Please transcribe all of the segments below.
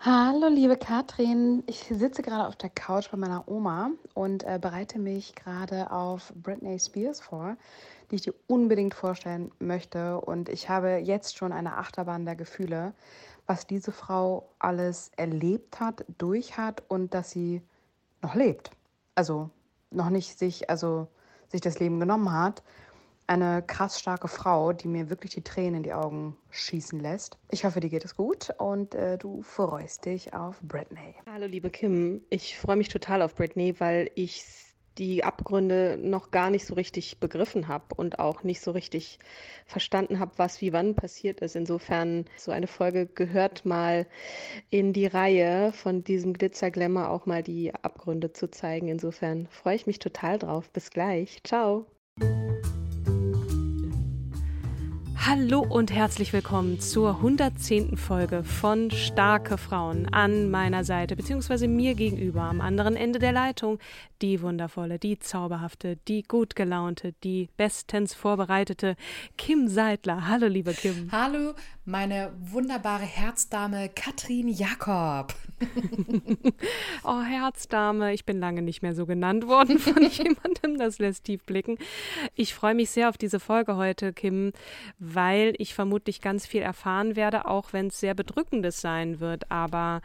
Hallo liebe Katrin, ich sitze gerade auf der Couch bei meiner Oma und äh, bereite mich gerade auf Britney Spears vor die ich dir unbedingt vorstellen möchte. Und ich habe jetzt schon eine Achterbahn der Gefühle, was diese Frau alles erlebt hat, durch hat und dass sie noch lebt. Also noch nicht sich, also sich das Leben genommen hat. Eine krass starke Frau, die mir wirklich die Tränen in die Augen schießen lässt. Ich hoffe, dir geht es gut und äh, du freust dich auf Britney. Hallo liebe Kim, ich freue mich total auf Britney, weil ich die Abgründe noch gar nicht so richtig begriffen habe und auch nicht so richtig verstanden habe, was wie wann passiert ist. Insofern so eine Folge gehört mal in die Reihe von diesem Glitzerglämmer auch mal die Abgründe zu zeigen. Insofern freue ich mich total drauf. Bis gleich. Ciao. Hallo und herzlich willkommen zur 110. Folge von Starke Frauen an meiner Seite, beziehungsweise mir gegenüber am anderen Ende der Leitung. Die wundervolle, die zauberhafte, die gut gelaunte, die bestens vorbereitete Kim Seidler. Hallo, liebe Kim. Hallo, meine wunderbare Herzdame Katrin Jakob. oh, Herzdame, ich bin lange nicht mehr so genannt worden von jemandem, das lässt tief blicken. Ich freue mich sehr auf diese Folge heute, Kim, weil ich vermutlich ganz viel erfahren werde, auch wenn es sehr bedrückendes sein wird. Aber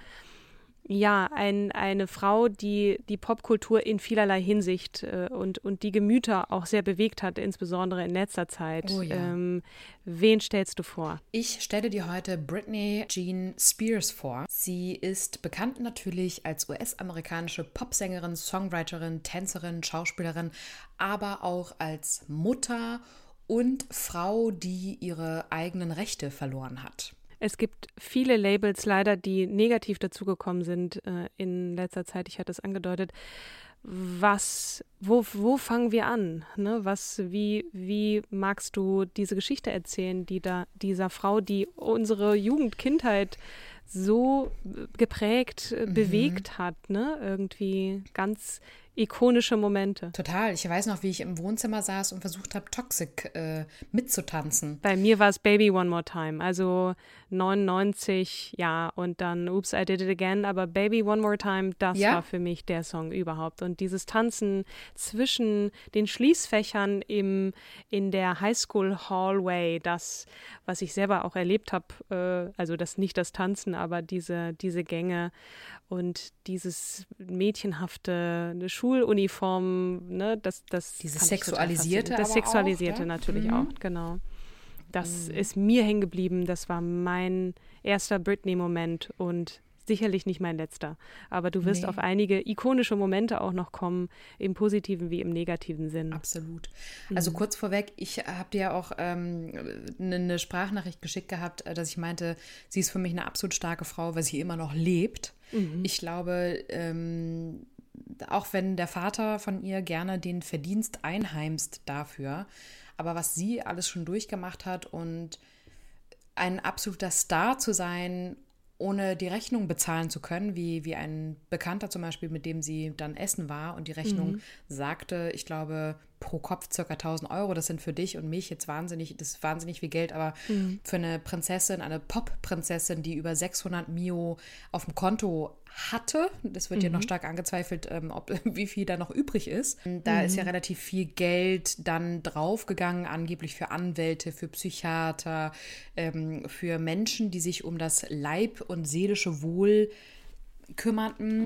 ja, ein, eine Frau, die die Popkultur in vielerlei Hinsicht äh, und, und die Gemüter auch sehr bewegt hat, insbesondere in letzter Zeit. Oh ja. ähm, wen stellst du vor? Ich stelle dir heute Britney Jean Spears vor. Sie ist bekannt natürlich als US-amerikanische Popsängerin, Songwriterin, Tänzerin, Schauspielerin, aber auch als Mutter und Frau, die ihre eigenen Rechte verloren hat. Es gibt viele Labels leider, die negativ dazugekommen sind äh, in letzter Zeit. Ich hatte es angedeutet. Was, wo, wo fangen wir an? Ne? Was, wie, wie magst du diese Geschichte erzählen, die da dieser Frau, die unsere Jugend, Kindheit so geprägt, äh, mhm. bewegt hat, ne? Irgendwie ganz ikonische Momente. Total. Ich weiß noch, wie ich im Wohnzimmer saß und versucht habe, Toxic äh, mitzutanzen. Bei mir war es Baby One More Time. Also 99, ja, und dann Oops, I Did It Again. Aber Baby One More Time, das ja? war für mich der Song überhaupt. Und dieses Tanzen zwischen den Schließfächern im, in der Highschool Hallway, das, was ich selber auch erlebt habe, äh, also das nicht das Tanzen, aber diese, diese Gänge und dieses mädchenhafte eine Schuluniform, ne, das, das dieses sexualisierte, das sexualisierte auch, ja? natürlich mhm. auch, genau. Das mhm. ist mir hängen geblieben. Das war mein erster Britney-Moment und sicherlich nicht mein letzter. Aber du wirst nee. auf einige ikonische Momente auch noch kommen, im positiven wie im negativen Sinn. Absolut. Also mhm. kurz vorweg, ich habe dir ja auch ähm, eine ne Sprachnachricht geschickt gehabt, äh, dass ich meinte, sie ist für mich eine absolut starke Frau, weil sie immer noch lebt. Mhm. Ich glaube, ähm, auch wenn der Vater von ihr gerne den Verdienst einheimst dafür, aber was sie alles schon durchgemacht hat und ein absoluter Star zu sein, ohne die Rechnung bezahlen zu können, wie, wie ein Bekannter zum Beispiel, mit dem sie dann essen war und die Rechnung mhm. sagte, ich glaube, pro Kopf circa 1000 Euro. Das sind für dich und mich jetzt wahnsinnig, das ist wahnsinnig viel Geld, aber mhm. für eine Prinzessin, eine Pop-Prinzessin, die über 600 Mio auf dem Konto hatte, das wird mhm. ja noch stark angezweifelt, ähm, ob, wie viel da noch übrig ist. Da mhm. ist ja relativ viel Geld dann draufgegangen, angeblich für Anwälte, für Psychiater, ähm, für Menschen, die sich um das Leib- und seelische Wohl kümmerten.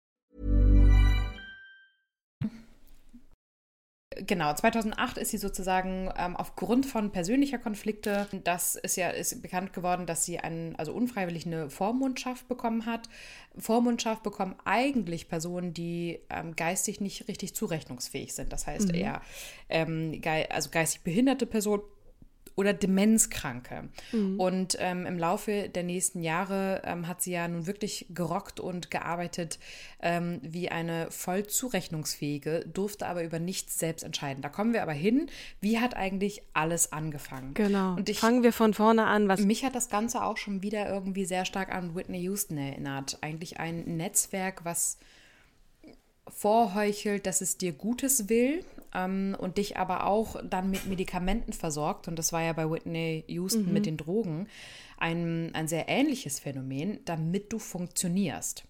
Genau, 2008 ist sie sozusagen ähm, aufgrund von persönlicher Konflikte, das ist ja ist bekannt geworden, dass sie einen, also unfreiwillig eine Vormundschaft bekommen hat. Vormundschaft bekommen eigentlich Personen, die ähm, geistig nicht richtig zurechnungsfähig sind. Das heißt mhm. eher ähm, ge also geistig behinderte Personen oder Demenzkranke. Mhm. Und ähm, im Laufe der nächsten Jahre ähm, hat sie ja nun wirklich gerockt und gearbeitet ähm, wie eine voll zurechnungsfähige, durfte aber über nichts selbst entscheiden. Da kommen wir aber hin. Wie hat eigentlich alles angefangen? Genau. Und ich, fangen wir von vorne an. Was mich hat das Ganze auch schon wieder irgendwie sehr stark an Whitney Houston erinnert. Eigentlich ein Netzwerk, was vorheuchelt, dass es dir Gutes will, ähm, und dich aber auch dann mit Medikamenten versorgt, und das war ja bei Whitney Houston mhm. mit den Drogen ein, ein sehr ähnliches Phänomen, damit du funktionierst.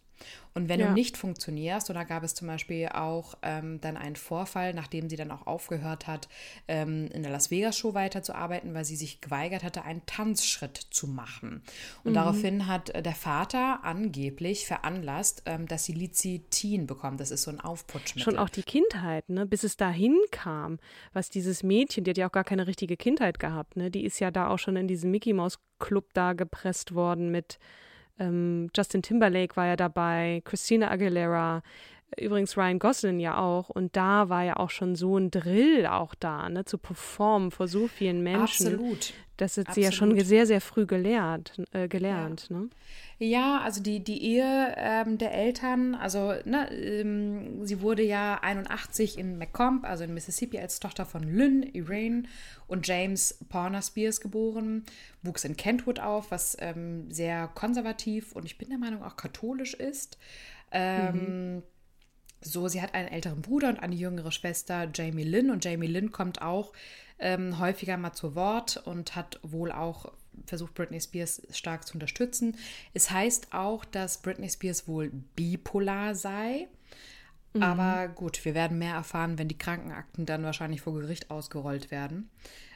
Und wenn ja. du nicht funktionierst, und da gab es zum Beispiel auch ähm, dann einen Vorfall, nachdem sie dann auch aufgehört hat, ähm, in der Las Vegas Show weiterzuarbeiten, weil sie sich geweigert hatte, einen Tanzschritt zu machen. Und mhm. daraufhin hat äh, der Vater angeblich veranlasst, ähm, dass sie Lizitin bekommt. Das ist so ein Aufputschmittel. Schon auch die Kindheit, ne? bis es dahin kam, was dieses Mädchen, die hat ja auch gar keine richtige Kindheit gehabt, ne? die ist ja da auch schon in diesen Mickey Mouse Club da gepresst worden mit ähm, Justin Timberlake war ja dabei, Christina Aguilera, übrigens Ryan Gosling ja auch. Und da war ja auch schon so ein Drill auch da, ne, zu performen vor so vielen Menschen. Absolut. Das hat Absolut. sie ja schon sehr, sehr früh gelehrt, äh, gelernt. Ja. Ne? Ja, also die, die Ehe ähm, der Eltern, also ne, ähm, sie wurde ja 81 in Macomb, also in Mississippi, als Tochter von Lynn, Irene und James Porner Spears geboren, wuchs in Kentwood auf, was ähm, sehr konservativ und ich bin der Meinung auch katholisch ist. Ähm, mhm. So, sie hat einen älteren Bruder und eine jüngere Schwester, Jamie Lynn. Und Jamie Lynn kommt auch ähm, häufiger mal zu Wort und hat wohl auch versucht Britney Spears stark zu unterstützen. Es heißt auch, dass Britney Spears wohl bipolar sei. Mhm. Aber gut, wir werden mehr erfahren, wenn die Krankenakten dann wahrscheinlich vor Gericht ausgerollt werden.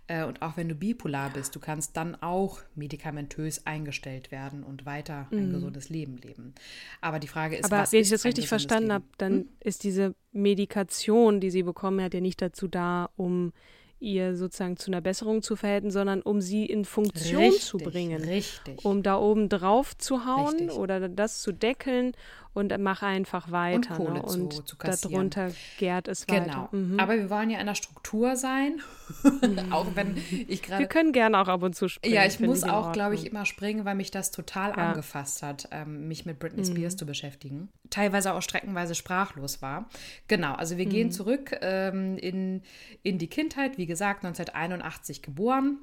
Äh, und auch wenn du bipolar bist, du kannst dann auch medikamentös eingestellt werden und weiter ein mhm. gesundes Leben leben. Aber die Frage ist, Aber was wenn ich das richtig verstanden habe, dann hm? ist diese Medikation, die sie bekommen hat, ja nicht dazu da, um ihr sozusagen zu einer Besserung zu verhelfen, sondern um sie in Funktion richtig, zu bringen. Richtig. Um da oben drauf zu hauen richtig. oder das zu deckeln und mach einfach weiter. Und Kohle ne? und zu, darunter gärt es genau. weiter. Mhm. Aber wir wollen ja in der Struktur sein, mhm. auch wenn ich gerade. Wir können gerne auch ab und zu springen. Ja, ich muss auch, glaube ich, immer springen, weil mich das total ja. angefasst hat, ähm, mich mit Britney Spears mhm. zu beschäftigen. Teilweise auch streckenweise sprachlos war. Genau, also wir gehen mhm. zurück ähm, in, in die Kindheit, wie gesagt, 1981 geboren.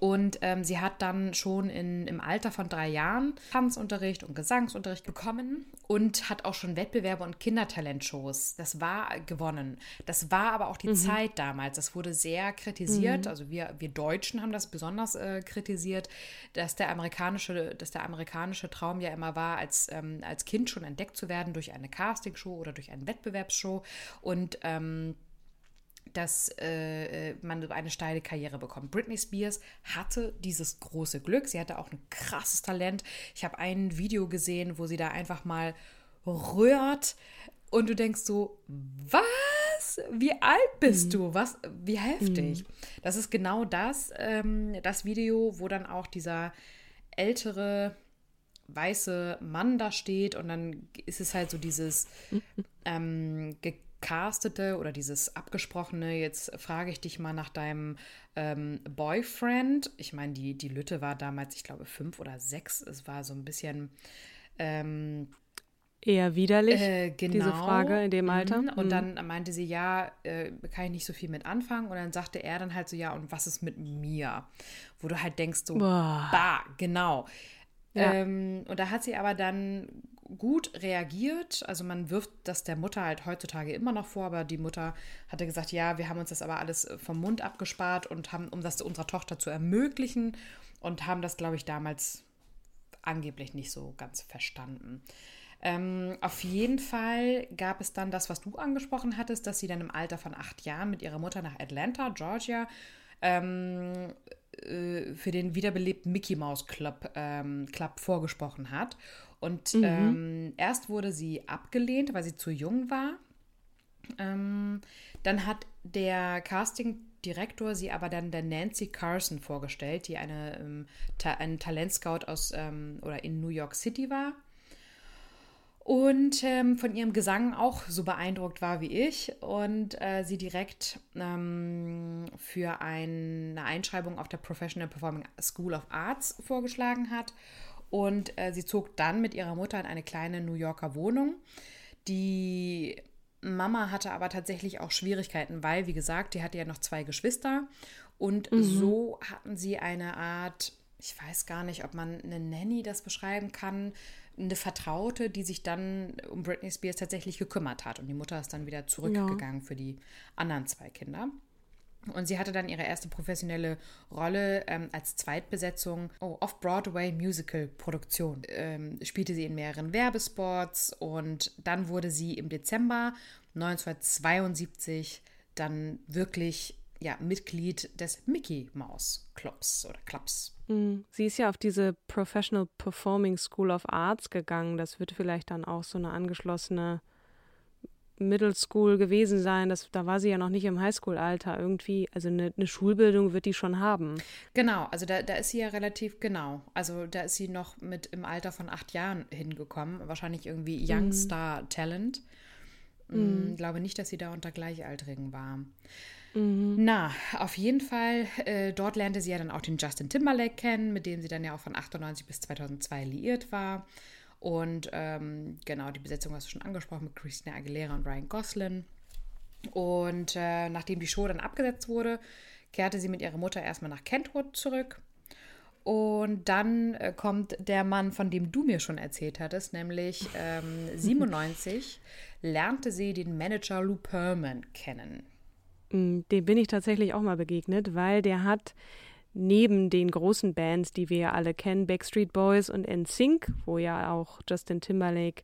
Und ähm, sie hat dann schon in, im Alter von drei Jahren Tanzunterricht und Gesangsunterricht bekommen und hat auch schon Wettbewerbe und Kindertalentshows. Das war gewonnen. Das war aber auch die mhm. Zeit damals. Das wurde sehr kritisiert. Mhm. Also wir, wir Deutschen haben das besonders äh, kritisiert, dass der amerikanische, dass der amerikanische Traum ja immer war, als, ähm, als Kind schon entdeckt zu werden durch eine Castingshow oder durch eine Wettbewerbsshow. Und ähm, dass äh, man eine steile Karriere bekommt. Britney Spears hatte dieses große Glück. Sie hatte auch ein krasses Talent. Ich habe ein Video gesehen, wo sie da einfach mal rührt und du denkst so, was? Wie alt bist mhm. du? Was? Wie heftig. Mhm. Das ist genau das, ähm, das Video, wo dann auch dieser ältere weiße Mann da steht und dann ist es halt so dieses ähm, gecastete oder dieses abgesprochene, jetzt frage ich dich mal nach deinem ähm, Boyfriend. Ich meine, die, die Lütte war damals, ich glaube, fünf oder sechs. Es war so ein bisschen. Ähm, Eher widerlich, äh, genau. diese Frage in dem Alter. Mhm. Und mhm. dann meinte sie, ja, äh, kann ich nicht so viel mit anfangen. Und dann sagte er dann halt so, ja, und was ist mit mir? Wo du halt denkst, so, Boah. bah, genau. Ja. Ähm, und da hat sie aber dann gut reagiert. Also man wirft das der Mutter halt heutzutage immer noch vor, aber die Mutter hatte gesagt, ja, wir haben uns das aber alles äh, vom Mund abgespart und haben, um das unserer Tochter zu ermöglichen und haben das, glaube ich, damals angeblich nicht so ganz verstanden. Ähm, auf jeden Fall gab es dann das, was du angesprochen hattest, dass sie dann im Alter von acht Jahren mit ihrer Mutter nach Atlanta, Georgia, ähm, äh, für den wiederbelebten Mickey Mouse Club, ähm, Club vorgesprochen hat. Und mhm. ähm, erst wurde sie abgelehnt, weil sie zu jung war. Ähm, dann hat der Casting-Direktor sie aber dann der Nancy Carson vorgestellt, die eine, ähm, ta ein Talentscout aus ähm, oder in New York City war und ähm, von ihrem Gesang auch so beeindruckt war wie ich und äh, sie direkt ähm, für ein, eine Einschreibung auf der Professional Performing School of Arts vorgeschlagen hat. Und äh, sie zog dann mit ihrer Mutter in eine kleine New Yorker Wohnung. Die Mama hatte aber tatsächlich auch Schwierigkeiten, weil, wie gesagt, die hatte ja noch zwei Geschwister. Und mhm. so hatten sie eine Art, ich weiß gar nicht, ob man eine Nanny das beschreiben kann, eine Vertraute, die sich dann um Britney Spears tatsächlich gekümmert hat. Und die Mutter ist dann wieder zurückgegangen ja. für die anderen zwei Kinder. Und sie hatte dann ihre erste professionelle Rolle ähm, als Zweitbesetzung oh, Off-Broadway Musical-Produktion. Ähm, spielte sie in mehreren Werbespots und dann wurde sie im Dezember 1972 dann wirklich ja, Mitglied des Mickey Mouse Clubs oder Clubs. Mhm. Sie ist ja auf diese Professional Performing School of Arts gegangen. Das wird vielleicht dann auch so eine angeschlossene Middle School gewesen sein. Das, da war sie ja noch nicht im Highschool-Alter irgendwie. Also eine, eine, Schulbildung wird die schon haben. Genau, also da, da ist sie ja relativ genau. Also da ist sie noch mit im Alter von acht Jahren hingekommen. Wahrscheinlich irgendwie Young mhm. Star Talent. Mhm. Ich glaube nicht, dass sie da unter Gleichaltrigen war. Mhm. Na, auf jeden Fall, äh, dort lernte sie ja dann auch den Justin Timberlake kennen, mit dem sie dann ja auch von 98 bis 2002 liiert war. Und ähm, genau, die Besetzung hast du schon angesprochen mit Christina Aguilera und Ryan Gosling. Und äh, nachdem die Show dann abgesetzt wurde, kehrte sie mit ihrer Mutter erstmal nach Kentwood zurück. Und dann äh, kommt der Mann, von dem du mir schon erzählt hattest, nämlich ähm, 97 lernte sie den Manager Lou Perman kennen. Mm, dem bin ich tatsächlich auch mal begegnet, weil der hat neben den großen Bands, die wir ja alle kennen, Backstreet Boys und NSYNC, wo ja auch Justin Timberlake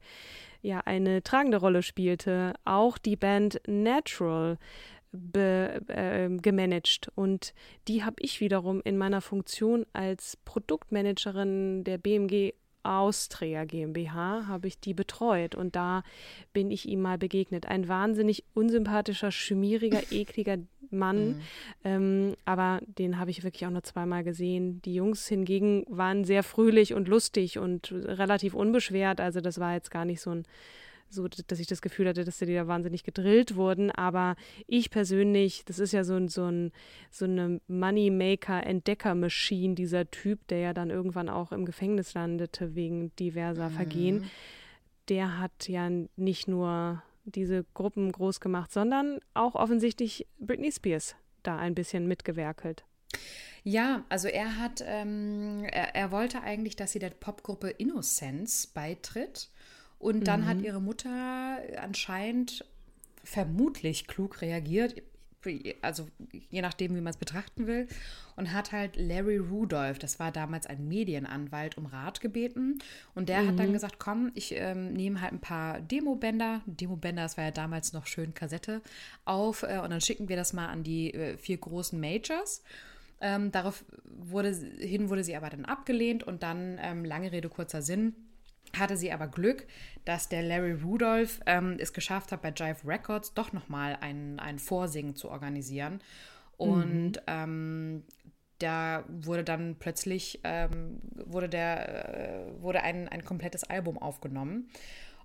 ja eine tragende Rolle spielte, auch die Band Natural be, äh, gemanagt. Und die habe ich wiederum in meiner Funktion als Produktmanagerin der BMG Austria GmbH habe ich die betreut und da bin ich ihm mal begegnet. Ein wahnsinnig unsympathischer, schmieriger, ekliger Mann, mhm. ähm, aber den habe ich wirklich auch nur zweimal gesehen. Die Jungs hingegen waren sehr fröhlich und lustig und relativ unbeschwert, also das war jetzt gar nicht so ein so, dass ich das Gefühl hatte, dass die da wahnsinnig gedrillt wurden. Aber ich persönlich, das ist ja so, ein, so, ein, so eine Moneymaker-Entdecker-Machine, dieser Typ, der ja dann irgendwann auch im Gefängnis landete wegen diverser mhm. Vergehen. Der hat ja nicht nur diese Gruppen groß gemacht, sondern auch offensichtlich Britney Spears da ein bisschen mitgewerkelt. Ja, also er hat, ähm, er, er wollte eigentlich, dass sie der Popgruppe Innocence beitritt. Und dann mhm. hat ihre Mutter anscheinend vermutlich klug reagiert, also je nachdem, wie man es betrachten will, und hat halt Larry Rudolph, das war damals ein Medienanwalt, um Rat gebeten. Und der mhm. hat dann mhm. gesagt, komm, ich ähm, nehme halt ein paar Demobänder, Demobänder, das war ja damals noch schön Kassette, auf äh, und dann schicken wir das mal an die äh, vier großen Majors. Ähm, darauf wurde, hin wurde sie aber dann abgelehnt und dann, ähm, lange Rede, kurzer Sinn, hatte sie aber Glück, dass der Larry Rudolph ähm, es geschafft hat, bei Jive Records doch nochmal ein, ein Vorsingen zu organisieren. Und mhm. ähm, da wurde dann plötzlich ähm, wurde der, äh, wurde ein, ein komplettes Album aufgenommen.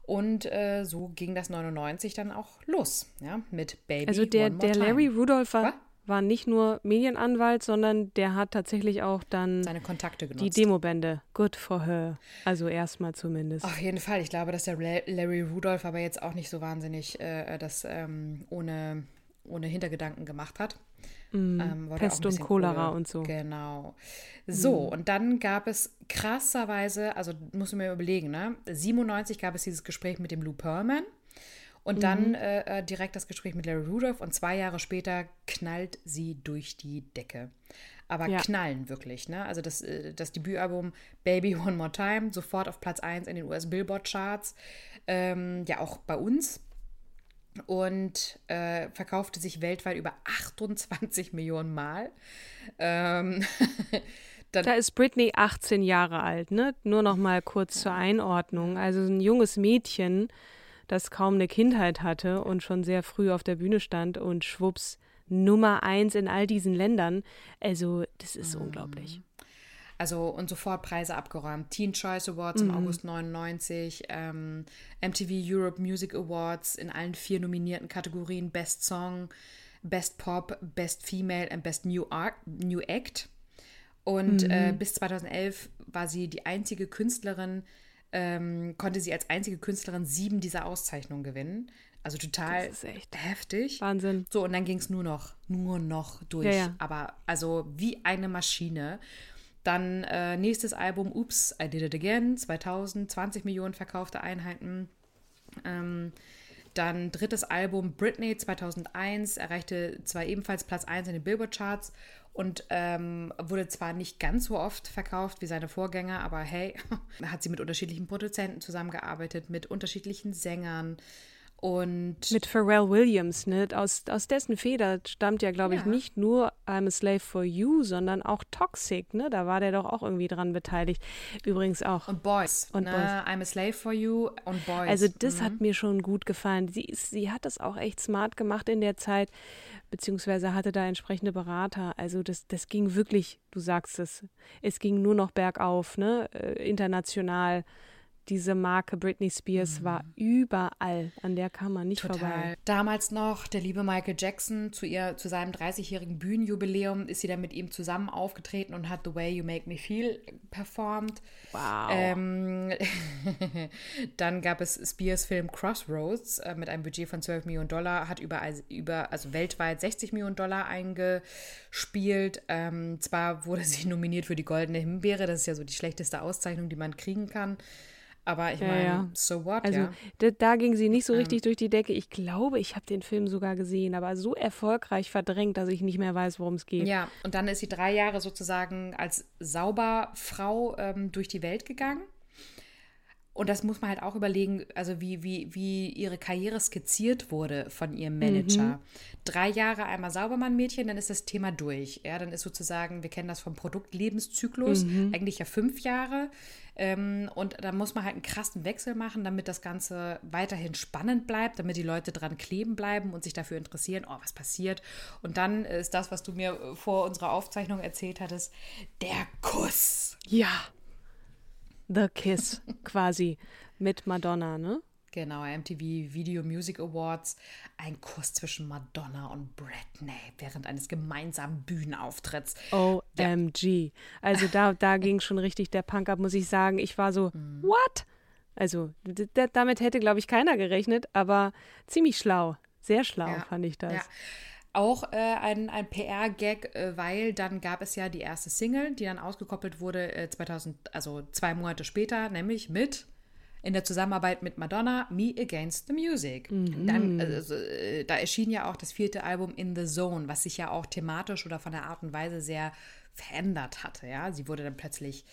Und äh, so ging das 99 dann auch los, ja, mit Baby. Also der, der Larry Rudolph war, war nicht nur Medienanwalt, sondern der hat tatsächlich auch dann seine Kontakte genutzt. Die Demobände. Good for her. Also erstmal zumindest. Auf jeden Fall. Ich glaube, dass der Larry Rudolph aber jetzt auch nicht so wahnsinnig äh, das ähm, ohne, ohne Hintergedanken gemacht hat. Mm, ähm, Pest und Cholera und so. Genau. So, mm. und dann gab es krasserweise, also musst du mir überlegen, ne? 97 gab es dieses Gespräch mit dem Lou Pearlman. Und dann mhm. äh, äh, direkt das Gespräch mit Larry Rudolph und zwei Jahre später knallt sie durch die Decke. Aber ja. knallen wirklich, ne? Also das, äh, das Debütalbum Baby One More Time, sofort auf Platz 1 in den US Billboard Charts, ähm, ja auch bei uns. Und äh, verkaufte sich weltweit über 28 Millionen Mal. Ähm, da ist Britney 18 Jahre alt, ne? Nur noch mal kurz zur Einordnung. Also ein junges Mädchen, das kaum eine Kindheit hatte und schon sehr früh auf der Bühne stand und schwupps Nummer eins in all diesen Ländern. Also, das ist mhm. unglaublich. Also und sofort Preise abgeräumt. Teen Choice Awards mhm. im August 99, ähm, MTV Europe Music Awards in allen vier nominierten Kategorien Best Song, Best Pop, Best Female und Best New, Art, New Act. Und mhm. äh, bis 2011 war sie die einzige Künstlerin, ähm, konnte sie als einzige Künstlerin sieben dieser Auszeichnungen gewinnen. Also total heftig. Wahnsinn. So, und dann ging es nur noch, nur noch durch. Ja, ja. Aber also wie eine Maschine. Dann äh, nächstes Album, Oops, I Did It Again, 2000, 20 Millionen verkaufte Einheiten. Ähm, dann drittes Album, Britney, 2001, erreichte zwar ebenfalls Platz 1 in den Billboard-Charts und ähm, wurde zwar nicht ganz so oft verkauft wie seine Vorgänger, aber hey, hat sie mit unterschiedlichen Produzenten zusammengearbeitet, mit unterschiedlichen Sängern. Und mit Pharrell Williams, ne? Aus, aus dessen Feder stammt ja, glaube ich, nicht nur I'm a Slave for You, sondern auch Toxic, ne? Da war der doch auch irgendwie dran beteiligt. Übrigens auch. Und Boys. Und ne? Boys. I'm a Slave for You und Boys. Also das mhm. hat mir schon gut gefallen. Sie, sie hat das auch echt smart gemacht in der Zeit, beziehungsweise hatte da entsprechende Berater. Also das, das ging wirklich, du sagst es, es ging nur noch bergauf, ne? Äh, international diese Marke Britney Spears mhm. war überall. An der kam man nicht Total. vorbei. Damals noch der liebe Michael Jackson zu ihr zu seinem 30-jährigen Bühnenjubiläum ist sie dann mit ihm zusammen aufgetreten und hat The Way You Make Me Feel performt. Wow. Ähm, dann gab es Spears Film Crossroads äh, mit einem Budget von 12 Millionen Dollar, hat über, über also weltweit 60 Millionen Dollar eingespielt. Ähm, zwar wurde sie nominiert für die Goldene Himbeere, das ist ja so die schlechteste Auszeichnung, die man kriegen kann. Aber ich meine, ja. so what? Also ja. da, da, ging sie nicht so ähm. richtig durch die Decke. Ich glaube, ich habe den Film sogar gesehen, aber so erfolgreich verdrängt, dass ich nicht mehr weiß, worum es geht. Ja, und dann ist sie drei Jahre sozusagen als Sauberfrau ähm, durch die Welt gegangen. Und das muss man halt auch überlegen, also wie, wie, wie ihre Karriere skizziert wurde von ihrem Manager. Mhm. Drei Jahre einmal Saubermann-Mädchen, dann ist das Thema durch. Ja, dann ist sozusagen, wir kennen das vom Produktlebenszyklus, mhm. eigentlich ja fünf Jahre. Ähm, und da muss man halt einen krassen Wechsel machen, damit das Ganze weiterhin spannend bleibt, damit die Leute dran kleben bleiben und sich dafür interessieren, oh, was passiert. Und dann ist das, was du mir vor unserer Aufzeichnung erzählt hattest, der Kuss. Ja. The Kiss quasi mit Madonna, ne? Genau, MTV Video Music Awards. Ein Kuss zwischen Madonna und Britney während eines gemeinsamen Bühnenauftritts. OMG. Also da, da ging schon richtig der Punk ab, muss ich sagen. Ich war so, mhm. what? Also damit hätte, glaube ich, keiner gerechnet, aber ziemlich schlau. Sehr schlau ja. fand ich das. Ja auch äh, ein, ein PR-Gag, äh, weil dann gab es ja die erste Single, die dann ausgekoppelt wurde äh, 2000, also zwei Monate später, nämlich mit in der Zusammenarbeit mit Madonna, Me Against the Music. Mhm. Dann, also, äh, da erschien ja auch das vierte Album In the Zone, was sich ja auch thematisch oder von der Art und Weise sehr verändert hatte. Ja, sie wurde dann plötzlich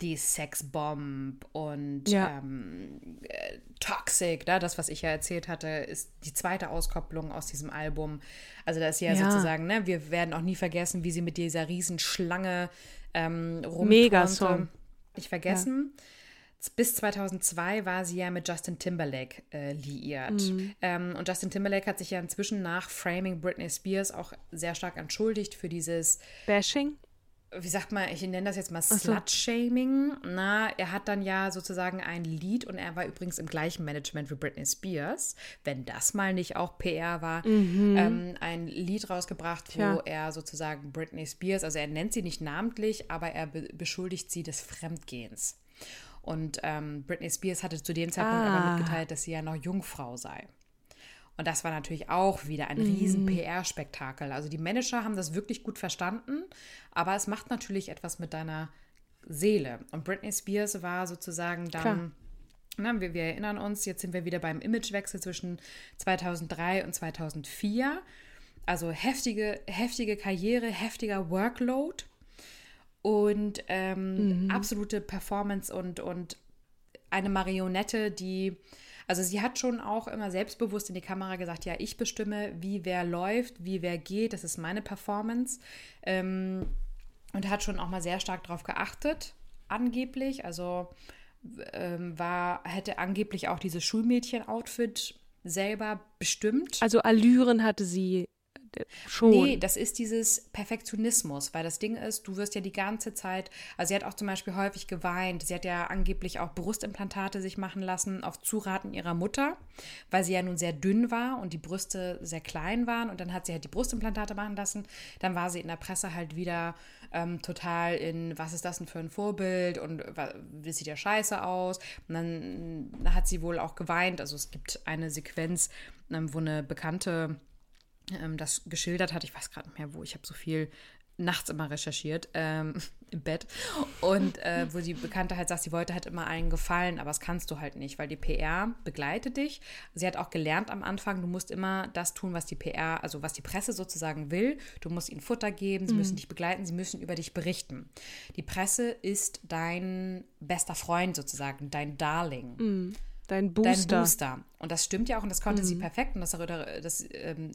die Sexbomb und ja. ähm, äh, Toxic, da, das, was ich ja erzählt hatte, ist die zweite Auskopplung aus diesem Album. Also da ist ja, ja. sozusagen, ne, wir werden auch nie vergessen, wie sie mit dieser Riesenschlange ähm, Mega Song. Nicht vergessen. Ja. Bis 2002 war sie ja mit Justin Timberlake äh, liiert. Mhm. Ähm, und Justin Timberlake hat sich ja inzwischen nach Framing Britney Spears auch sehr stark entschuldigt für dieses Bashing wie sagt man, ich nenne das jetzt mal Slut-Shaming. Na, er hat dann ja sozusagen ein Lied und er war übrigens im gleichen Management wie Britney Spears, wenn das mal nicht auch PR war, mhm. ähm, ein Lied rausgebracht, wo ja. er sozusagen Britney Spears, also er nennt sie nicht namentlich, aber er be beschuldigt sie des Fremdgehens. Und ähm, Britney Spears hatte zu dem Zeitpunkt ah. aber mitgeteilt, dass sie ja noch Jungfrau sei. Und das war natürlich auch wieder ein riesen mhm. PR-Spektakel. Also die Manager haben das wirklich gut verstanden, aber es macht natürlich etwas mit deiner Seele. Und Britney Spears war sozusagen dann, na, wir, wir erinnern uns, jetzt sind wir wieder beim Imagewechsel zwischen 2003 und 2004. Also heftige, heftige Karriere, heftiger Workload und ähm, mhm. absolute Performance und, und eine Marionette, die also sie hat schon auch immer selbstbewusst in die Kamera gesagt, ja, ich bestimme, wie wer läuft, wie wer geht, das ist meine Performance. Ähm, und hat schon auch mal sehr stark darauf geachtet, angeblich. Also ähm, war, hätte angeblich auch dieses Schulmädchen-Outfit selber bestimmt. Also Allüren hatte sie schon. Nee, das ist dieses Perfektionismus, weil das Ding ist, du wirst ja die ganze Zeit, also sie hat auch zum Beispiel häufig geweint, sie hat ja angeblich auch Brustimplantate sich machen lassen auf Zuraten ihrer Mutter, weil sie ja nun sehr dünn war und die Brüste sehr klein waren. Und dann hat sie halt die Brustimplantate machen lassen, dann war sie in der Presse halt wieder ähm, total in, was ist das denn für ein Vorbild? Und wie sieht ja scheiße aus. Und dann hat sie wohl auch geweint, also es gibt eine Sequenz, ähm, wo eine Bekannte ähm, das geschildert hat. Ich weiß gerade nicht mehr, wo. Ich habe so viel nachts immer recherchiert ähm, im Bett und äh, wo die Bekannte halt sagt, sie wollte halt immer allen gefallen, aber das kannst du halt nicht, weil die PR begleitet dich. Sie hat auch gelernt am Anfang, du musst immer das tun, was die PR, also was die Presse sozusagen will. Du musst ihnen Futter geben, sie mhm. müssen dich begleiten, sie müssen über dich berichten. Die Presse ist dein bester Freund sozusagen, dein Darling. Mhm. Dein Booster. Dein Booster. Und das stimmt ja auch und das konnte mhm. sie perfekt und das, das ähm,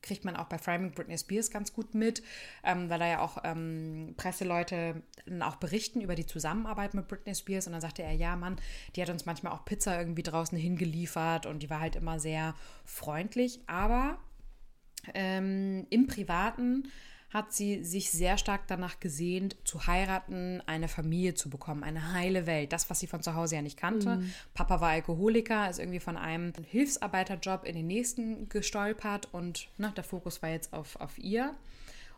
kriegt man auch bei Framing Britney Spears ganz gut mit, ähm, weil da ja auch ähm, Presseleute auch berichten über die Zusammenarbeit mit Britney Spears und dann sagte er, ja Mann, die hat uns manchmal auch Pizza irgendwie draußen hingeliefert und die war halt immer sehr freundlich, aber ähm, im Privaten hat sie sich sehr stark danach gesehnt, zu heiraten, eine Familie zu bekommen, eine heile Welt. Das, was sie von zu Hause ja nicht kannte. Mhm. Papa war Alkoholiker, ist irgendwie von einem Hilfsarbeiterjob in den nächsten gestolpert und ne, der Fokus war jetzt auf, auf ihr.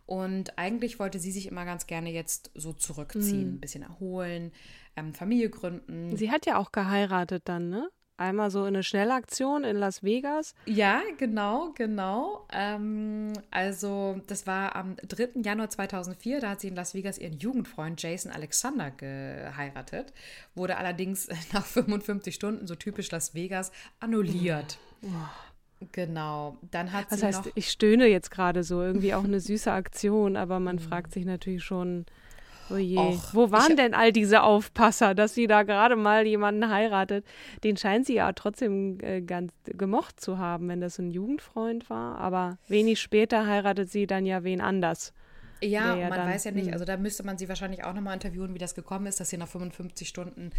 Und eigentlich wollte sie sich immer ganz gerne jetzt so zurückziehen, mhm. ein bisschen erholen, ähm, Familie gründen. Sie hat ja auch geheiratet dann, ne? Einmal so eine Schnellaktion in Las Vegas. Ja, genau, genau. Ähm, also das war am 3. Januar 2004, da hat sie in Las Vegas ihren Jugendfreund Jason Alexander geheiratet, wurde allerdings nach 55 Stunden, so typisch Las Vegas, annulliert. Oh. Genau, dann hat das sie heißt, noch ich stöhne jetzt gerade so, irgendwie auch eine süße Aktion, aber man fragt sich natürlich schon, Oh je. Och, Wo waren denn all diese Aufpasser, dass sie da gerade mal jemanden heiratet? Den scheint sie ja trotzdem äh, ganz gemocht zu haben, wenn das ein Jugendfreund war. Aber wenig später heiratet sie dann ja wen anders. Ja, ja man dann, weiß ja nicht, hm. also da müsste man sie wahrscheinlich auch nochmal interviewen, wie das gekommen ist, dass sie nach 55 Stunden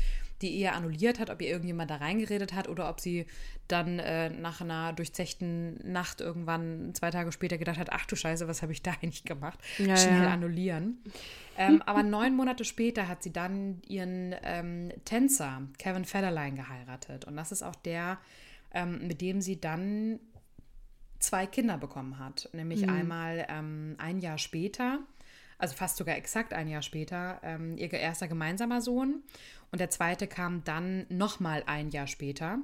die Ehe annulliert hat, ob ihr irgendjemand da reingeredet hat oder ob sie dann äh, nach einer durchzechten Nacht irgendwann zwei Tage später gedacht hat, ach du Scheiße, was habe ich da eigentlich gemacht? Ja, Schnell ja. annullieren. Ähm, aber neun Monate später hat sie dann ihren ähm, Tänzer Kevin Federline geheiratet und das ist auch der, ähm, mit dem sie dann zwei Kinder bekommen hat. Nämlich mhm. einmal ähm, ein Jahr später, also fast sogar exakt ein Jahr später, ähm, ihr erster gemeinsamer Sohn. Und der zweite kam dann nochmal ein Jahr später.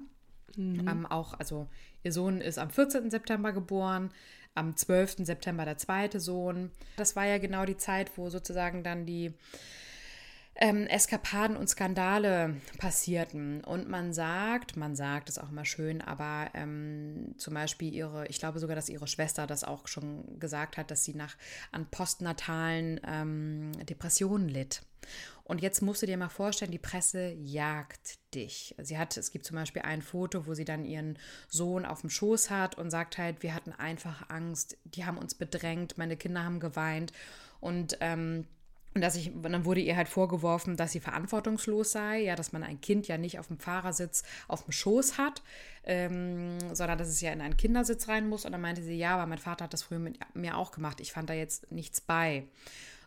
Mhm. Ähm, auch, also ihr Sohn ist am 14. September geboren, am 12. September der zweite Sohn. Das war ja genau die Zeit, wo sozusagen dann die ähm, Eskapaden und Skandale passierten. Und man sagt, man sagt es auch immer schön, aber ähm, zum Beispiel ihre, ich glaube sogar, dass ihre Schwester das auch schon gesagt hat, dass sie nach an postnatalen ähm, Depressionen litt. Und jetzt musst du dir mal vorstellen, die Presse jagt dich. Sie hat, es gibt zum Beispiel ein Foto, wo sie dann ihren Sohn auf dem Schoß hat und sagt halt, wir hatten einfach Angst, die haben uns bedrängt, meine Kinder haben geweint und ähm, und dass ich, dann wurde ihr halt vorgeworfen, dass sie verantwortungslos sei, ja, dass man ein Kind ja nicht auf dem Fahrersitz auf dem Schoß hat, ähm, sondern dass es ja in einen Kindersitz rein muss. Und dann meinte sie, ja, aber mein Vater hat das früher mit mir auch gemacht. Ich fand da jetzt nichts bei.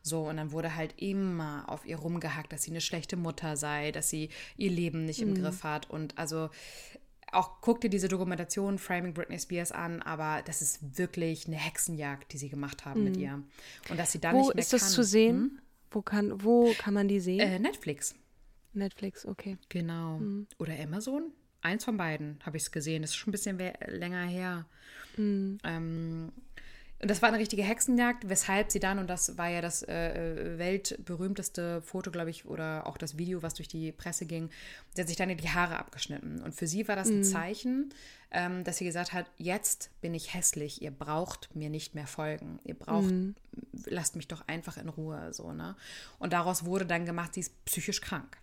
So, und dann wurde halt immer auf ihr rumgehackt, dass sie eine schlechte Mutter sei, dass sie ihr Leben nicht im mhm. Griff hat. Und also auch guck dir diese Dokumentation Framing Britney Spears an, aber das ist wirklich eine Hexenjagd, die sie gemacht haben mhm. mit ihr. Und dass sie dann Wo nicht mehr ist das kann. zu sehen? Hm? Wo kann, wo kann man die sehen? Äh, Netflix. Netflix, okay. Genau. Mhm. Oder Amazon. Eins von beiden habe ich es gesehen. Das ist schon ein bisschen länger her. Mhm. Ähm, und das war eine richtige Hexenjagd, weshalb sie dann, und das war ja das äh, weltberühmteste Foto, glaube ich, oder auch das Video, was durch die Presse ging, sie hat sich dann die Haare abgeschnitten. Und für sie war das ein mhm. Zeichen, dass sie gesagt hat, jetzt bin ich hässlich, ihr braucht mir nicht mehr folgen. Ihr braucht, mhm. lasst mich doch einfach in Ruhe. so ne? Und daraus wurde dann gemacht, sie ist psychisch krank.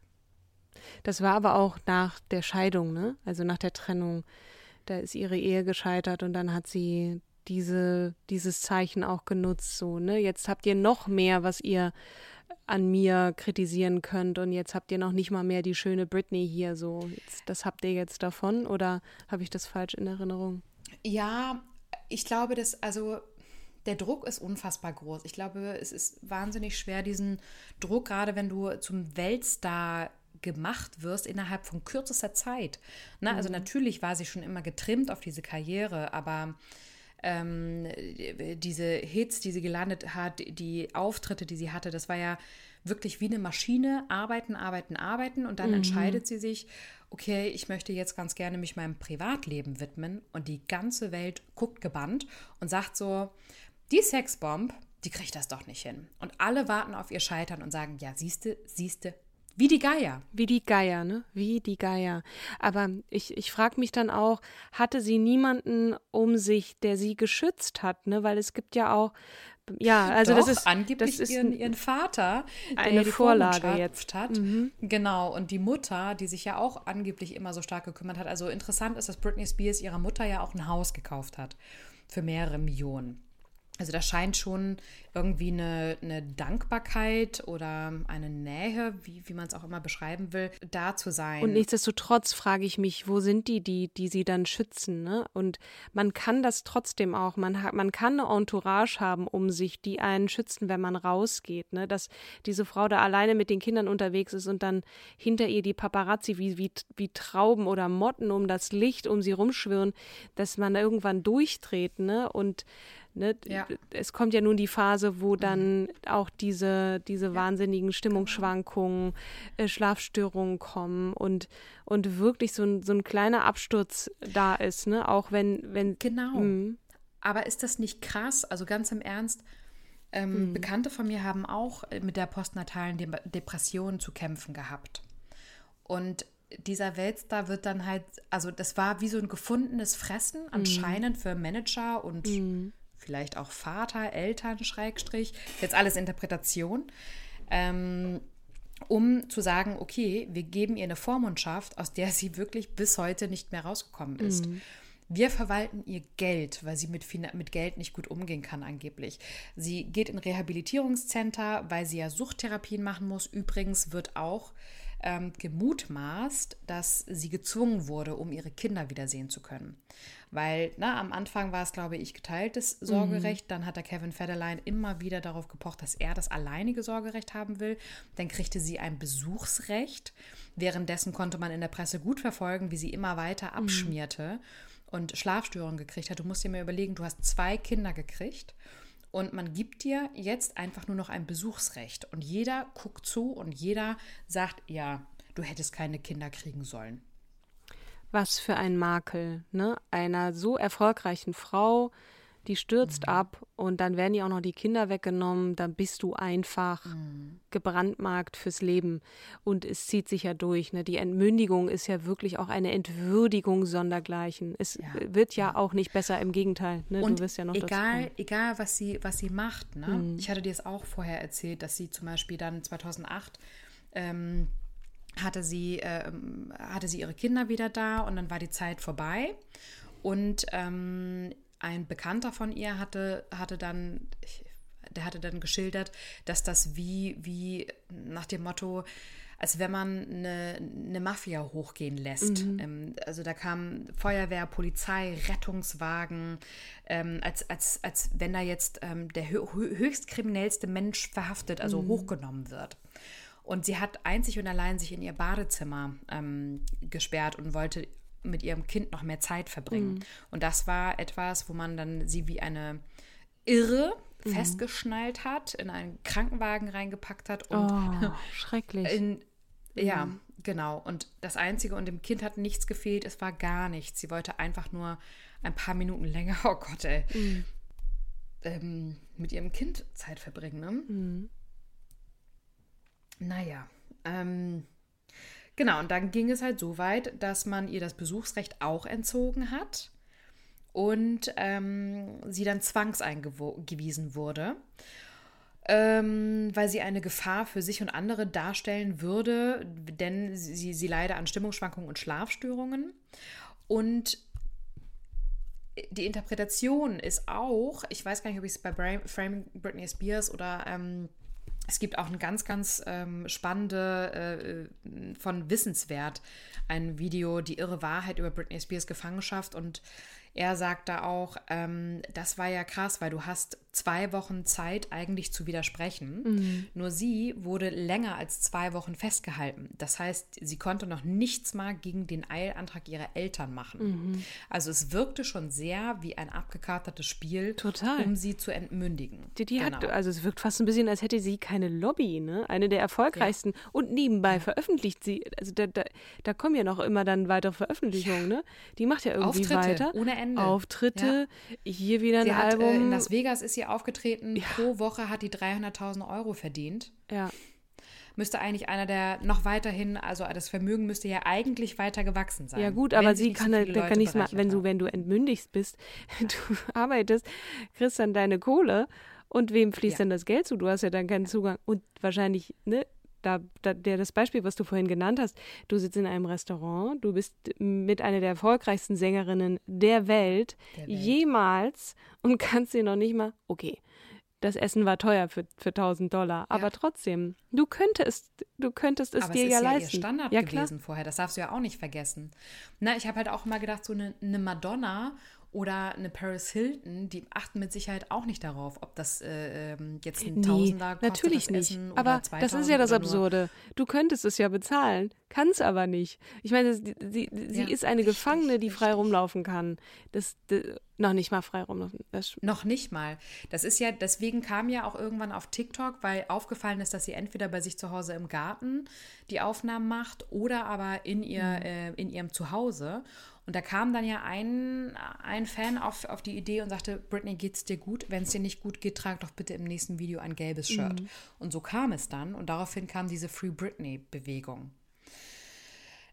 Das war aber auch nach der Scheidung, ne? Also nach der Trennung. Da ist ihre Ehe gescheitert und dann hat sie diese, dieses Zeichen auch genutzt, so, ne? Jetzt habt ihr noch mehr, was ihr an mir kritisieren könnt und jetzt habt ihr noch nicht mal mehr die schöne Britney hier, so. Jetzt, das habt ihr jetzt davon oder habe ich das falsch in Erinnerung? Ja, ich glaube, dass, also der Druck ist unfassbar groß. Ich glaube, es ist wahnsinnig schwer, diesen Druck, gerade wenn du zum Weltstar gemacht wirst innerhalb von kürzester Zeit. Na, also mhm. natürlich war sie schon immer getrimmt auf diese Karriere, aber ähm, diese Hits, die sie gelandet hat, die Auftritte, die sie hatte, das war ja wirklich wie eine Maschine, arbeiten, arbeiten, arbeiten und dann mhm. entscheidet sie sich, okay, ich möchte jetzt ganz gerne mich meinem Privatleben widmen und die ganze Welt guckt gebannt und sagt so, die Sexbomb, die kriegt das doch nicht hin. Und alle warten auf ihr Scheitern und sagen, ja, siehste, siehste, wie die Geier. Wie die Geier, ne? Wie die Geier. Aber ich, ich frage mich dann auch, hatte sie niemanden um sich, der sie geschützt hat, ne? Weil es gibt ja auch, ja, also Doch, das ist angeblich das ist ihren, ihren Vater, der eine die Vorlage jetzt hat. Mhm. Genau, und die Mutter, die sich ja auch angeblich immer so stark gekümmert hat. Also interessant ist, dass Britney Spears ihrer Mutter ja auch ein Haus gekauft hat für mehrere Millionen. Also da scheint schon irgendwie eine, eine Dankbarkeit oder eine Nähe, wie, wie man es auch immer beschreiben will, da zu sein. Und nichtsdestotrotz frage ich mich, wo sind die, die, die sie dann schützen? Ne? Und man kann das trotzdem auch. Man, hat, man kann eine Entourage haben um sich, die einen schützen, wenn man rausgeht. Ne? Dass diese Frau da alleine mit den Kindern unterwegs ist und dann hinter ihr die Paparazzi wie, wie, wie Trauben oder Motten um das Licht um sie rumschwirren, dass man irgendwann durchdreht. Ne? Und Ne? Ja. Es kommt ja nun die Phase, wo dann mhm. auch diese, diese wahnsinnigen Stimmungsschwankungen, äh, Schlafstörungen kommen und, und wirklich so ein, so ein kleiner Absturz da ist, ne? Auch wenn, wenn. Genau. Mh. Aber ist das nicht krass? Also ganz im Ernst, ähm, mhm. Bekannte von mir haben auch äh, mit der postnatalen De Depression zu kämpfen gehabt. Und dieser Weltstar wird dann halt, also das war wie so ein gefundenes Fressen mhm. anscheinend mhm. für Manager und mhm vielleicht auch Vater, Eltern, Schrägstrich, jetzt alles Interpretation, ähm, um zu sagen, okay, wir geben ihr eine Vormundschaft, aus der sie wirklich bis heute nicht mehr rausgekommen ist. Mhm. Wir verwalten ihr Geld, weil sie mit, mit Geld nicht gut umgehen kann, angeblich. Sie geht in Rehabilitierungscenter, weil sie ja Suchttherapien machen muss. Übrigens wird auch ähm, gemutmaßt, dass sie gezwungen wurde, um ihre Kinder wiedersehen zu können. Weil na, am Anfang war es, glaube ich, geteiltes Sorgerecht. Mhm. Dann hat der Kevin Federline immer wieder darauf gepocht, dass er das alleinige Sorgerecht haben will. Dann kriegte sie ein Besuchsrecht. Währenddessen konnte man in der Presse gut verfolgen, wie sie immer weiter mhm. abschmierte mhm. und Schlafstörungen gekriegt hat. Du musst dir mal überlegen, du hast zwei Kinder gekriegt. Und man gibt dir jetzt einfach nur noch ein Besuchsrecht. Und jeder guckt zu und jeder sagt, ja, du hättest keine Kinder kriegen sollen. Was für ein Makel, ne? Einer so erfolgreichen Frau, die stürzt mhm. ab und dann werden ihr auch noch die Kinder weggenommen, dann bist du einfach mhm. gebrandmarkt fürs Leben. Und es zieht sich ja durch. Ne? Die Entmündigung ist ja wirklich auch eine Entwürdigung sondergleichen. Es ja. wird ja, ja, auch nicht besser, im Gegenteil. Ne? Und du wirst ja noch egal, egal was sie, was sie macht. Ne? Mhm. Ich hatte dir es auch vorher erzählt, dass sie zum Beispiel dann 2008 ähm, hatte sie, ähm, hatte sie ihre Kinder wieder da und dann war die Zeit vorbei. Und ähm, ein Bekannter von ihr hatte, hatte dann, der hatte dann geschildert, dass das wie, wie nach dem Motto, als wenn man eine, eine Mafia hochgehen lässt. Mhm. Ähm, also da kam Feuerwehr, Polizei, Rettungswagen, ähm, als, als, als wenn da jetzt ähm, der höchst kriminellste Mensch verhaftet, also mhm. hochgenommen wird. Und sie hat einzig und allein sich in ihr Badezimmer ähm, gesperrt und wollte mit ihrem Kind noch mehr Zeit verbringen. Mhm. Und das war etwas, wo man dann sie wie eine Irre mhm. festgeschnallt hat, in einen Krankenwagen reingepackt hat und oh, schrecklich. In, ja, mhm. genau. Und das Einzige, und dem Kind hat nichts gefehlt, es war gar nichts. Sie wollte einfach nur ein paar Minuten länger, oh Gott, ey, mhm. ähm, mit ihrem Kind Zeit verbringen. Ne? Naja, ähm, Genau, und dann ging es halt so weit, dass man ihr das Besuchsrecht auch entzogen hat und ähm, sie dann zwangseingewiesen wurde, ähm, weil sie eine Gefahr für sich und andere darstellen würde, denn sie, sie leide an Stimmungsschwankungen und Schlafstörungen. Und die Interpretation ist auch, ich weiß gar nicht, ob ich es bei Framing Britney Spears oder ähm, es gibt auch ein ganz, ganz ähm, spannende äh, von Wissenswert ein Video, die irre Wahrheit über Britney Spears Gefangenschaft. Und er sagt da auch, ähm, das war ja krass, weil du hast zwei Wochen Zeit eigentlich zu widersprechen. Mhm. Nur sie wurde länger als zwei Wochen festgehalten. Das heißt, sie konnte noch nichts mal gegen den Eilantrag ihrer Eltern machen. Mhm. Also es wirkte schon sehr wie ein abgekatertes Spiel, Total. um sie zu entmündigen. Die, die genau. hat, also es wirkt fast ein bisschen, als hätte sie keine Lobby, ne? Eine der erfolgreichsten. Ja. Und nebenbei ja. veröffentlicht sie, also da, da, da, kommen ja noch immer dann weitere Veröffentlichungen, ja. ne? Die macht ja irgendwie Auftritte, weiter. Ohne Ende. Auftritte, hier wieder ein sie Album. Hat, äh, in Las Vegas ist sie aufgetreten. Ja. Pro Woche hat die 300.000 Euro verdient. Ja. Müsste eigentlich einer der noch weiterhin, also das Vermögen müsste ja eigentlich weiter gewachsen sein. Ja gut, aber sie kann, so da kann nichts machen, wenn du, wenn du entmündigst bist, du arbeitest, kriegst dann deine Kohle und wem fließt ja. denn das Geld zu? Du hast ja dann keinen Zugang und wahrscheinlich, ne, da, da, der, das Beispiel, was du vorhin genannt hast, du sitzt in einem Restaurant, du bist mit einer der erfolgreichsten Sängerinnen der Welt, der Welt. jemals und kannst dir noch nicht mal, okay, das Essen war teuer für, für 1000 Dollar, aber ja. trotzdem, du könntest, du könntest es aber dir es ja ist ja leisten. Ihr Standard ja, gewesen vorher, das darfst du ja auch nicht vergessen. Na, ich habe halt auch immer gedacht, so eine, eine Madonna oder eine Paris Hilton, die achten mit Sicherheit auch nicht darauf, ob das äh, ähm, jetzt ein Tausender kostet, natürlich nicht. aber das ist ja das Absurde. Du könntest es ja bezahlen, kannst aber nicht. Ich meine, sie, sie, sie ja, ist eine richtig, Gefangene, die frei rumlaufen kann. Das, das, noch nicht mal frei rumlaufen. Das noch nicht mal. Das ist ja, deswegen kam ja auch irgendwann auf TikTok, weil aufgefallen ist, dass sie entweder bei sich zu Hause im Garten die Aufnahmen macht oder aber in, ihr, mhm. äh, in ihrem Zuhause. Und da kam dann ja ein, ein Fan auf, auf die Idee und sagte, Britney, geht's dir gut? Wenn es dir nicht gut geht, trag doch bitte im nächsten Video ein gelbes Shirt. Mhm. Und so kam es dann und daraufhin kam diese Free Britney-Bewegung.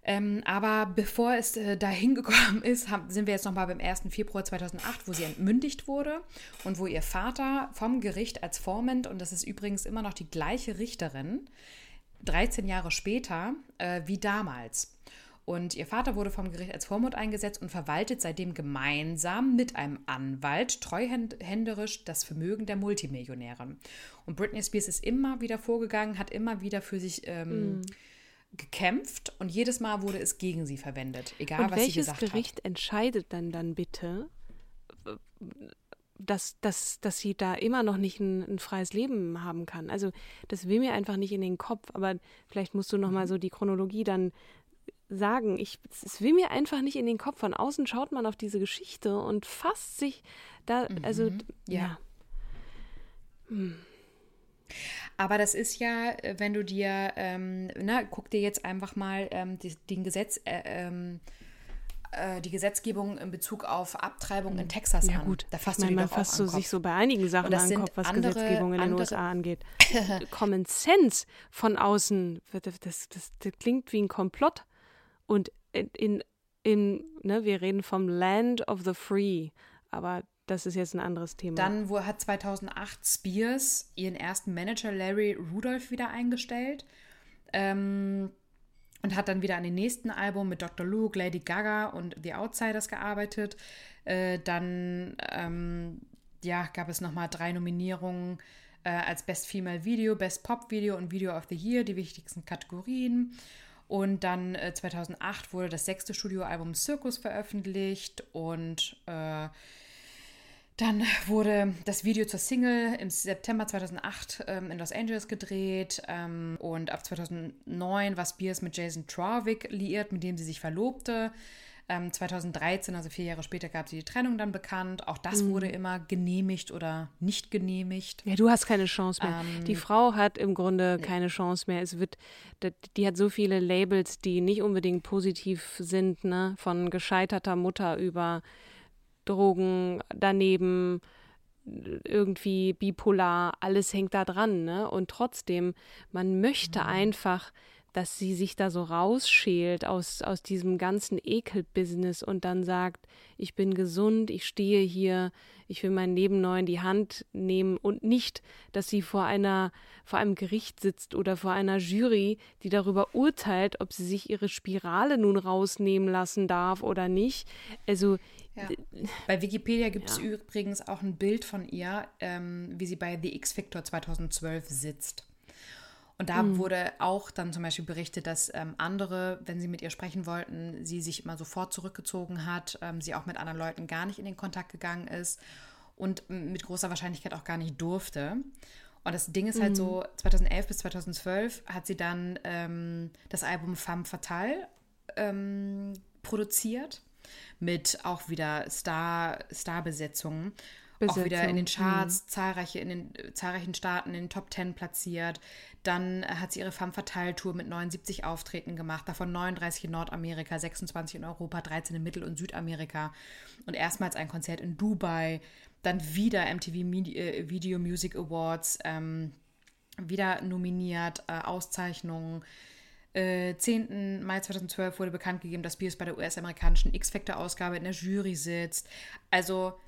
Ähm, aber bevor es äh, dahin gekommen ist, haben, sind wir jetzt nochmal beim 1. Februar 2008, wo sie entmündigt wurde und wo ihr Vater vom Gericht als Vormund, und das ist übrigens immer noch die gleiche Richterin, 13 Jahre später äh, wie damals. Und ihr Vater wurde vom Gericht als Vormund eingesetzt und verwaltet seitdem gemeinsam mit einem Anwalt treuhänderisch das Vermögen der Multimillionäre. Und Britney Spears ist immer wieder vorgegangen, hat immer wieder für sich ähm, mm. gekämpft und jedes Mal wurde es gegen sie verwendet, egal und was sie gesagt hat. Welches Gericht entscheidet dann dann bitte, dass, dass, dass sie da immer noch nicht ein, ein, freies Leben haben kann. Also das will mir einfach nicht in den Kopf, aber vielleicht musst du noch mal mhm. so die Chronologie dann sagen. Ich, es will mir einfach nicht in den Kopf. Von außen schaut man auf diese Geschichte und fasst sich da, also mhm. ja. ja. Hm. Aber das ist ja, äh, wenn du dir, ähm, na, guck dir jetzt einfach mal ähm, die, den Gesetz, äh, ähm, äh, die Gesetzgebung in Bezug auf Abtreibung in hm. Texas ja, an. Gut. Da fasst meine, man fasst so sich so bei einigen Sachen an den Kopf, was andere, Gesetzgebung in den USA angeht. Common Sense von außen, das, das, das, das klingt wie ein Komplott. Und in, in, ne, wir reden vom Land of the Free, aber das ist jetzt ein anderes Thema. Dann wo, hat 2008 Spears ihren ersten Manager Larry Rudolph wieder eingestellt ähm, und hat dann wieder an dem nächsten Album mit Dr. Luke, Lady Gaga und The Outsiders gearbeitet. Äh, dann ähm, ja, gab es nochmal drei Nominierungen äh, als Best Female Video, Best Pop Video und Video of the Year, die wichtigsten Kategorien. Und dann äh, 2008 wurde das sechste Studioalbum Circus veröffentlicht und äh, dann wurde das Video zur Single im September 2008 ähm, in Los Angeles gedreht ähm, und ab 2009 war Spears mit Jason Trawick liiert, mit dem sie sich verlobte. Ähm, 2013, also vier Jahre später, gab sie die Trennung dann bekannt. Auch das mhm. wurde immer genehmigt oder nicht genehmigt. Ja, du hast keine Chance mehr. Ähm, die Frau hat im Grunde keine Chance mehr. Es wird, die hat so viele Labels, die nicht unbedingt positiv sind, ne? Von gescheiterter Mutter über Drogen daneben irgendwie bipolar, alles hängt da dran, ne? Und trotzdem, man möchte mhm. einfach dass sie sich da so rausschält aus, aus diesem ganzen Ekel-Business und dann sagt, ich bin gesund, ich stehe hier, ich will mein Leben neu in die Hand nehmen und nicht, dass sie vor einer, vor einem Gericht sitzt oder vor einer Jury, die darüber urteilt, ob sie sich ihre Spirale nun rausnehmen lassen darf oder nicht. Also ja. Bei Wikipedia gibt es ja. übrigens auch ein Bild von ihr, ähm, wie sie bei The X Factor 2012 sitzt. Und da mhm. wurde auch dann zum Beispiel berichtet, dass ähm, andere, wenn sie mit ihr sprechen wollten, sie sich immer sofort zurückgezogen hat, ähm, sie auch mit anderen Leuten gar nicht in den Kontakt gegangen ist und mit großer Wahrscheinlichkeit auch gar nicht durfte. Und das Ding ist halt so, 2011 mhm. bis 2012 hat sie dann ähm, das Album Femme Fatale ähm, produziert mit auch wieder Star, Starbesetzungen. Besetzung. Auch wieder in den Charts, mhm. zahlreiche in den zahlreichen Staaten in den Top Ten platziert. Dann hat sie ihre Femme Fatale Tour mit 79 Auftreten gemacht, davon 39 in Nordamerika, 26 in Europa, 13 in Mittel- und Südamerika und erstmals ein Konzert in Dubai. Dann wieder MTV äh, Video Music Awards, ähm, wieder nominiert, äh, Auszeichnungen. Äh, 10. Mai 2012 wurde bekannt gegeben, dass Spears bei der US-amerikanischen X-Factor-Ausgabe in der Jury sitzt. Also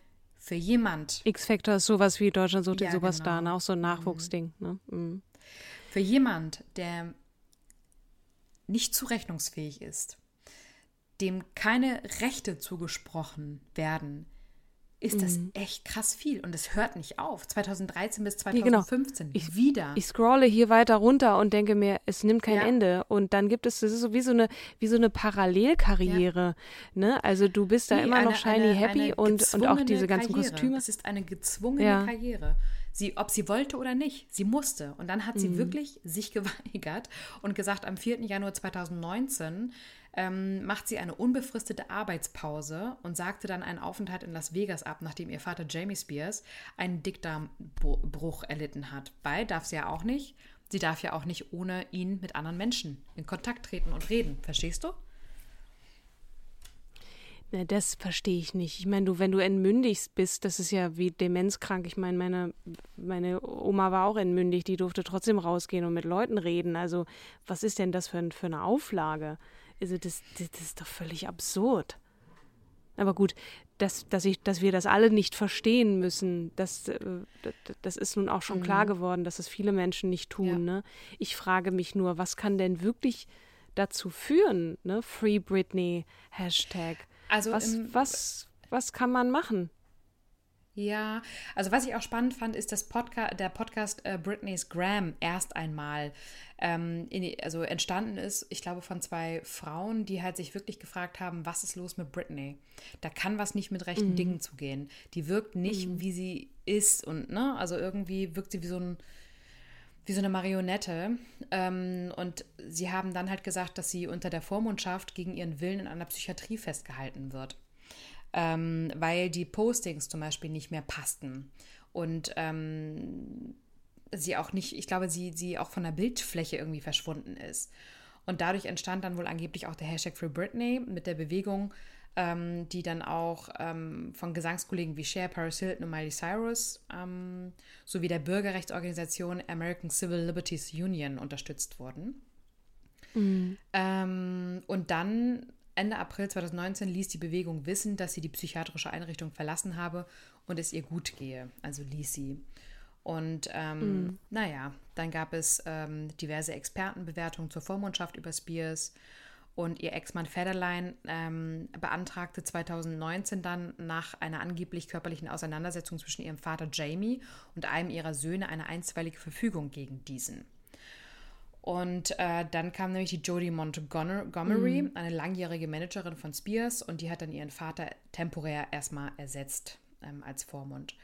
für jemand. X-Factor ist sowas wie Deutschland sucht ja, den Superstar, genau. ne? auch so ein mhm. Nachwuchsding. Ne? Mhm. Für jemand, der nicht zurechnungsfähig ist, dem keine Rechte zugesprochen werden, ist das mhm. echt krass viel und es hört nicht auf. 2013 bis 2015 ja, genau. ich, wieder. Ich scrolle hier weiter runter und denke mir, es nimmt kein ja. Ende und dann gibt es das ist so wie so eine wie so eine Parallelkarriere, ja. ne? Also du bist da nee, immer eine, noch shiny eine, happy eine und und auch diese ganzen Karriere. Kostüme. Es ist eine gezwungene Karriere. Sie, ob sie wollte oder nicht, sie musste. Und dann hat sie mhm. wirklich sich geweigert und gesagt, am 4. Januar 2019 ähm, macht sie eine unbefristete Arbeitspause und sagte dann einen Aufenthalt in Las Vegas ab, nachdem ihr Vater Jamie Spears einen Dickdarmbruch erlitten hat. Weil darf sie ja auch nicht. Sie darf ja auch nicht ohne ihn mit anderen Menschen in Kontakt treten und reden. Verstehst du? Na, das verstehe ich nicht. Ich meine, du, wenn du entmündigt bist, das ist ja wie demenzkrank. Ich meine, meine, meine Oma war auch entmündigt, die durfte trotzdem rausgehen und mit Leuten reden. Also, was ist denn das für, für eine Auflage? Also das, das, das ist doch völlig absurd. Aber gut, dass, dass, ich, dass wir das alle nicht verstehen müssen, das, äh, das ist nun auch schon mhm. klar geworden, dass es viele Menschen nicht tun. Ja. Ne? Ich frage mich nur, was kann denn wirklich dazu führen? Ne? Free Britney, Hashtag. Also was, was, was kann man machen? Ja, also was ich auch spannend fand, ist, dass Podca der Podcast äh, Britney's Graham erst einmal ähm, in, also entstanden ist, ich glaube, von zwei Frauen, die halt sich wirklich gefragt haben, was ist los mit Britney? Da kann was nicht mit rechten mhm. Dingen zugehen. Die wirkt nicht, mhm. wie sie ist und, ne, also irgendwie wirkt sie wie so ein wie so eine Marionette. Ähm, und sie haben dann halt gesagt, dass sie unter der Vormundschaft gegen ihren Willen in einer Psychiatrie festgehalten wird ähm, weil die Postings zum Beispiel nicht mehr passten. Und ähm, sie auch nicht, ich glaube, sie, sie auch von der Bildfläche irgendwie verschwunden ist. Und dadurch entstand dann wohl angeblich auch der Hashtag Free Britney mit der Bewegung, ähm, die dann auch ähm, von Gesangskollegen wie Cher, Paris Hilton und Miley Cyrus ähm, sowie der Bürgerrechtsorganisation American Civil Liberties Union unterstützt wurden. Mhm. Und dann Ende April 2019 ließ die Bewegung wissen, dass sie die psychiatrische Einrichtung verlassen habe und es ihr gut gehe. Also ließ sie. Und ähm, mhm. naja, dann gab es ähm, diverse Expertenbewertungen zur Vormundschaft über Spears. Und ihr Ex-Mann Federline ähm, beantragte 2019 dann nach einer angeblich körperlichen Auseinandersetzung zwischen ihrem Vater Jamie und einem ihrer Söhne eine einstweilige Verfügung gegen diesen. Und äh, dann kam nämlich die Jodie Montgomery, mhm. eine langjährige Managerin von Spears, und die hat dann ihren Vater temporär erstmal ersetzt ähm, als Vormund.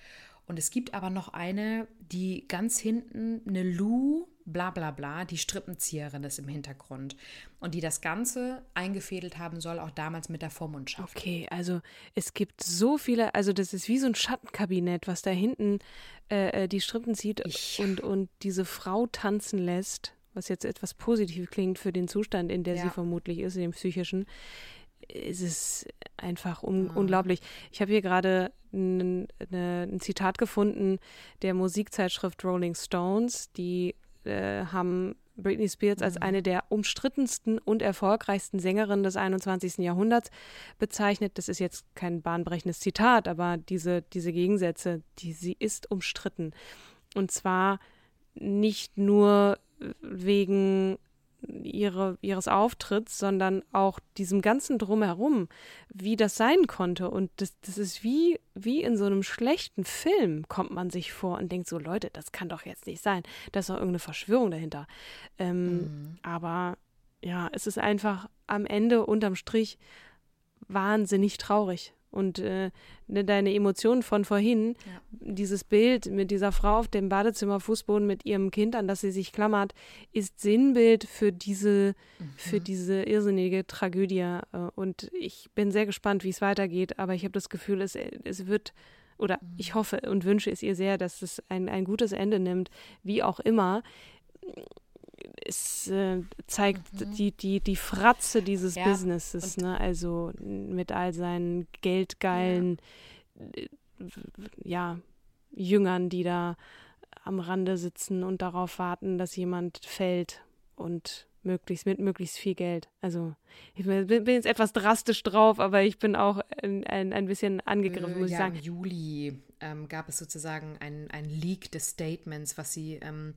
Und es gibt aber noch eine, die ganz hinten, eine Lou, bla bla bla, die Strippenzieherin ist im Hintergrund. Und die das Ganze eingefädelt haben soll, auch damals mit der Vormundschaft. Okay, also es gibt so viele, also das ist wie so ein Schattenkabinett, was da hinten äh, äh die Strippen zieht und, und diese Frau tanzen lässt was jetzt etwas positiv klingt für den Zustand, in der ja. sie vermutlich ist, in dem psychischen, ist es einfach un ah. unglaublich. Ich habe hier gerade ein, ein, Zitat gefunden der Musikzeitschrift Rolling Stones, die äh, haben Britney Spears als mhm. eine der umstrittensten und erfolgreichsten Sängerinnen des 21. Jahrhunderts bezeichnet. Das ist jetzt kein bahnbrechendes Zitat, aber diese, diese Gegensätze, die sie ist umstritten. Und zwar nicht nur wegen ihre, ihres Auftritts, sondern auch diesem ganzen Drumherum, wie das sein konnte. Und das, das ist wie, wie in so einem schlechten Film, kommt man sich vor und denkt so, Leute, das kann doch jetzt nicht sein. Da ist doch irgendeine Verschwörung dahinter. Ähm, mhm. Aber ja, es ist einfach am Ende unterm Strich wahnsinnig traurig. Und äh, ne, deine Emotionen von vorhin, ja. dieses Bild mit dieser Frau auf dem Badezimmerfußboden mit ihrem Kind, an das sie sich klammert, ist Sinnbild für diese, mhm. für diese irrsinnige Tragödie. Äh, und ich bin sehr gespannt, wie es weitergeht, aber ich habe das Gefühl, es, es wird oder mhm. ich hoffe und wünsche es ihr sehr, dass es ein, ein gutes Ende nimmt, wie auch immer es äh, zeigt mhm. die, die, die Fratze dieses ja. Businesses, ne? Also mit all seinen geldgeilen, ja. Äh, ja, Jüngern, die da am Rande sitzen und darauf warten, dass jemand fällt und möglichst mit möglichst viel Geld. Also ich bin, bin jetzt etwas drastisch drauf, aber ich bin auch ein, ein, ein bisschen angegriffen, muss ja, ich sagen. Im Juli ähm, gab es sozusagen ein, ein Leak des Statements, was sie ähm,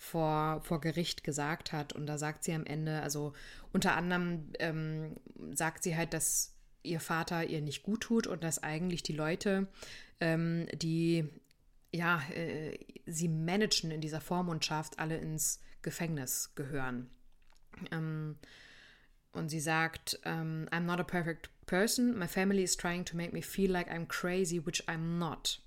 vor, vor Gericht gesagt hat. Und da sagt sie am Ende, also unter anderem ähm, sagt sie halt, dass ihr Vater ihr nicht gut tut und dass eigentlich die Leute, ähm, die ja, äh, sie managen in dieser Vormundschaft, alle ins Gefängnis gehören. Ähm, und sie sagt, ähm, I'm not a perfect person. My family is trying to make me feel like I'm crazy, which I'm not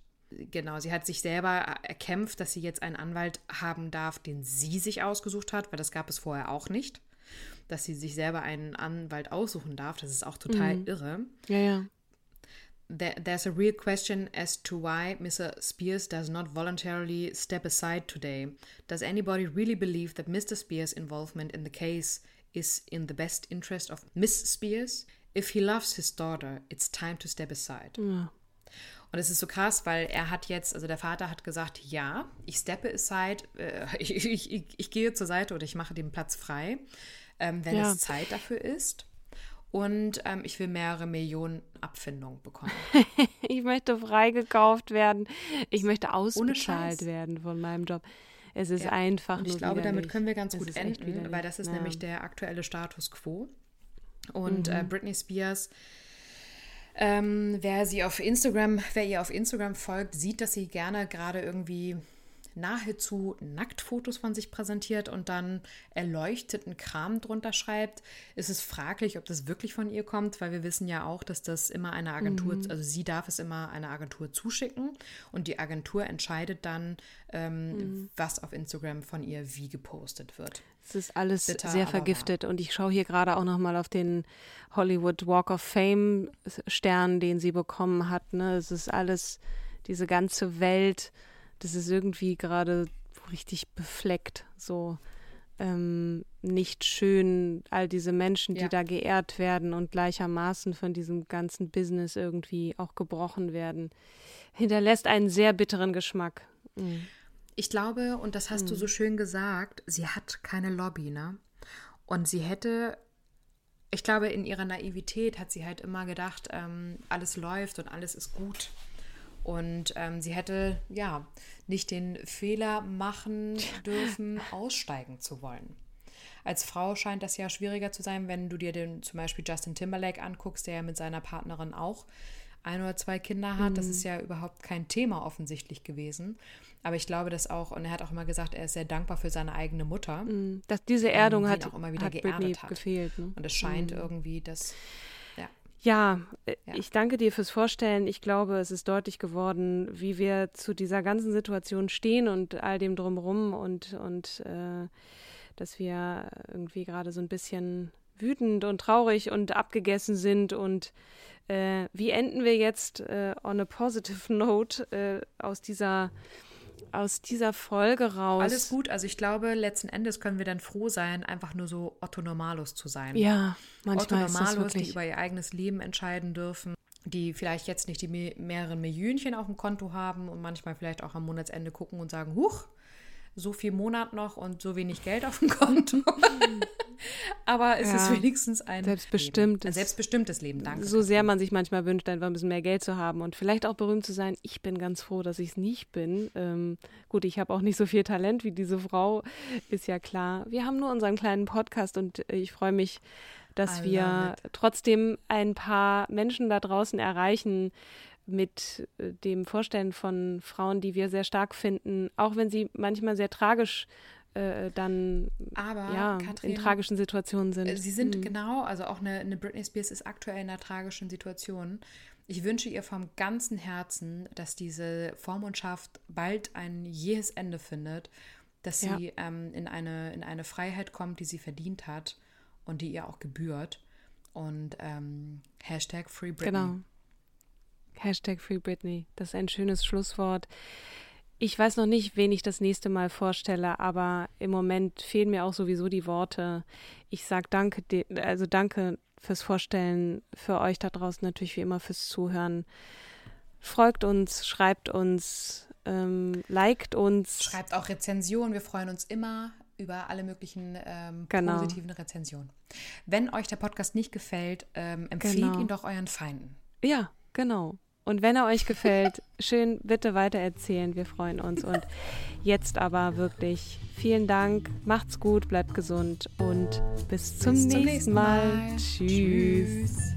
genau, sie hat sich selber erkämpft, dass sie jetzt einen Anwalt haben darf, den sie sich ausgesucht hat, weil das gab es vorher auch nicht. Dass sie sich selber einen Anwalt aussuchen darf, das ist auch total mhm. irre. Ja, ja. There, there's a real question as to why Mr. Spears does not voluntarily step aside today. Does anybody really believe that Mr. Spears' involvement in the case is in the best interest of Miss Spears? If he loves his daughter, it's time to step aside. Ja. Und es ist so krass, weil er hat jetzt, also der Vater hat gesagt, ja, ich steppe aside, äh, ich, ich, ich, gehe zur Seite oder ich mache den Platz frei, ähm, wenn ja. es Zeit dafür ist. Und ähm, ich will mehrere Millionen Abfindungen bekommen. ich möchte freigekauft werden. Ich möchte ausbezahlt werden von meinem Job. Es ist ja. einfach Und ich glaube, widerlich. damit können wir ganz gut enden, weil das ist ja. nämlich der aktuelle Status quo. Und äh, mhm. äh, Britney Spears ähm, wer sie auf Instagram, wer ihr auf Instagram folgt, sieht, dass sie gerne gerade irgendwie nahezu Nacktfotos von sich präsentiert und dann erleuchteten Kram drunter schreibt, ist es fraglich, ob das wirklich von ihr kommt, weil wir wissen ja auch, dass das immer eine Agentur, mhm. also sie darf es immer einer Agentur zuschicken und die Agentur entscheidet dann, ähm, mhm. was auf Instagram von ihr wie gepostet wird. Es ist alles Bitter, sehr vergiftet und ich schaue hier gerade auch noch mal auf den Hollywood Walk of Fame Stern, den sie bekommen hat. Ne? Es ist alles, diese ganze Welt, das ist irgendwie gerade richtig befleckt, so ähm, nicht schön, all diese Menschen, die ja. da geehrt werden und gleichermaßen von diesem ganzen Business irgendwie auch gebrochen werden, hinterlässt einen sehr bitteren Geschmack. Mhm. Ich glaube, und das hast mhm. du so schön gesagt, sie hat keine Lobby, ne? Und sie hätte, ich glaube, in ihrer Naivität hat sie halt immer gedacht, ähm, alles läuft und alles ist gut. Und ähm, sie hätte, ja, nicht den Fehler machen dürfen, aussteigen zu wollen. Als Frau scheint das ja schwieriger zu sein, wenn du dir den zum Beispiel Justin Timberlake anguckst, der ja mit seiner Partnerin auch ein oder zwei Kinder hat. Mhm. Das ist ja überhaupt kein Thema offensichtlich gewesen. Aber ich glaube, dass auch, und er hat auch immer gesagt, er ist sehr dankbar für seine eigene Mutter. Mhm. Dass diese Erdung hat, auch immer wieder hat geerdet hat. gefehlt. Ne? Und es scheint mhm. irgendwie, dass ja, äh, ja, ich danke dir fürs Vorstellen. Ich glaube, es ist deutlich geworden, wie wir zu dieser ganzen Situation stehen und all dem drumherum und, und äh, dass wir irgendwie gerade so ein bisschen wütend und traurig und abgegessen sind und äh, wie enden wir jetzt äh, on a positive note äh, aus dieser aus dieser Folge raus? Alles gut. Also ich glaube, letzten Endes können wir dann froh sein, einfach nur so Otto Normalos zu sein. Ja, manchmal Otto Normalos, die über ihr eigenes Leben entscheiden dürfen, die vielleicht jetzt nicht die mehreren Millionchen auf dem Konto haben und manchmal vielleicht auch am Monatsende gucken und sagen, huch, so viel Monat noch und so wenig Geld auf dem Konto. Aber es ja, ist wenigstens ein selbstbestimmtes, Leben. ein selbstbestimmtes Leben. Danke. So sehr man sich manchmal wünscht, einfach ein bisschen mehr Geld zu haben und vielleicht auch berühmt zu sein. Ich bin ganz froh, dass ich es nicht bin. Ähm, gut, ich habe auch nicht so viel Talent wie diese Frau, ist ja klar. Wir haben nur unseren kleinen Podcast und ich freue mich, dass wir trotzdem ein paar Menschen da draußen erreichen, mit äh, dem Vorstellen von Frauen, die wir sehr stark finden, auch wenn sie manchmal sehr tragisch äh, dann Aber, ja, Katrin, in tragischen Situationen sind. Äh, sie sind mhm. genau, also auch eine, eine Britney Spears ist aktuell in einer tragischen Situation. Ich wünsche ihr vom ganzen Herzen, dass diese Vormundschaft bald ein jähes Ende findet, dass sie ja. ähm, in, eine, in eine Freiheit kommt, die sie verdient hat und die ihr auch gebührt. Und ähm, Hashtag Free Britney. Genau. Hashtag Free Britney. Das ist ein schönes Schlusswort. Ich weiß noch nicht, wen ich das nächste Mal vorstelle, aber im Moment fehlen mir auch sowieso die Worte. Ich sage danke, also danke fürs Vorstellen, für euch da draußen natürlich wie immer fürs Zuhören. Folgt uns, schreibt uns, ähm, liked uns. Schreibt auch Rezensionen. Wir freuen uns immer über alle möglichen ähm, genau. positiven Rezensionen. Wenn euch der Podcast nicht gefällt, ähm, empfehlt genau. ihn doch euren Feinden. Ja, genau. Und wenn er euch gefällt, schön bitte weitererzählen. Wir freuen uns. Und jetzt aber wirklich vielen Dank. Macht's gut, bleibt gesund und bis zum, bis nächsten, nächsten Mal. Mal. Tschüss.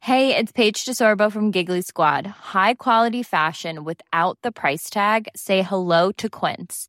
Hey, it's Paige DeSorbo from Giggly Squad. High quality fashion without the price tag. Say hello to Quince.